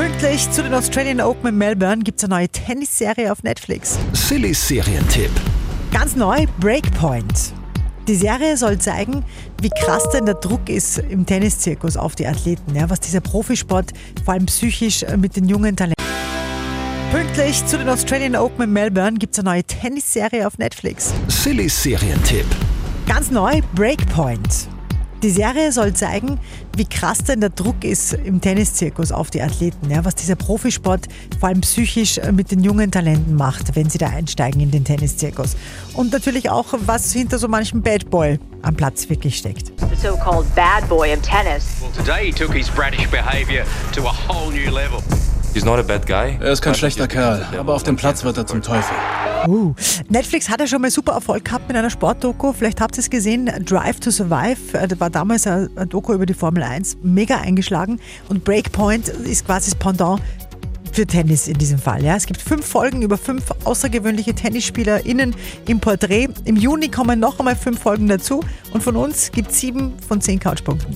Pünktlich zu den Australian Open in Melbourne gibt es eine neue Tennisserie auf Netflix. Silly Serientipp. Ganz neu, Breakpoint. Die Serie soll zeigen, wie krass denn der Druck ist im Tenniszirkus auf die Athleten, ja, was dieser Profisport vor allem psychisch mit den jungen Talenten. Pünktlich zu den Australian Open in Melbourne gibt es eine neue Tennisserie auf Netflix. Silly Serientipp. Ganz neu, Breakpoint. Die Serie soll zeigen, wie krass denn der Druck ist im Tenniszirkus auf die Athleten, ja, was dieser Profisport vor allem psychisch mit den jungen Talenten macht, wenn sie da einsteigen in den Tenniszirkus. Und natürlich auch, was hinter so manchem Bad Boy am Platz wirklich steckt. the so-called bad boy in tennis. Today he took his bratish behaviour to a whole new level. He's not a bad guy. Er ist kein schlechter Kerl, aber auf dem Platz wird er zum Teufel. Uh, Netflix hat ja schon mal super Erfolg gehabt mit einer Sportdoku. Vielleicht habt ihr es gesehen. Drive to Survive. äh, Das war damals ein ein Doku über die Formel 1. Mega eingeschlagen. Und Breakpoint ist quasi das Pendant für Tennis in diesem Fall. Ja. Es gibt fünf Folgen über fünf außergewöhnliche TennisspielerInnen im Porträt. Im Juni kommen noch einmal fünf Folgen dazu. Und von uns gibt es sieben von zehn Couchpunkten.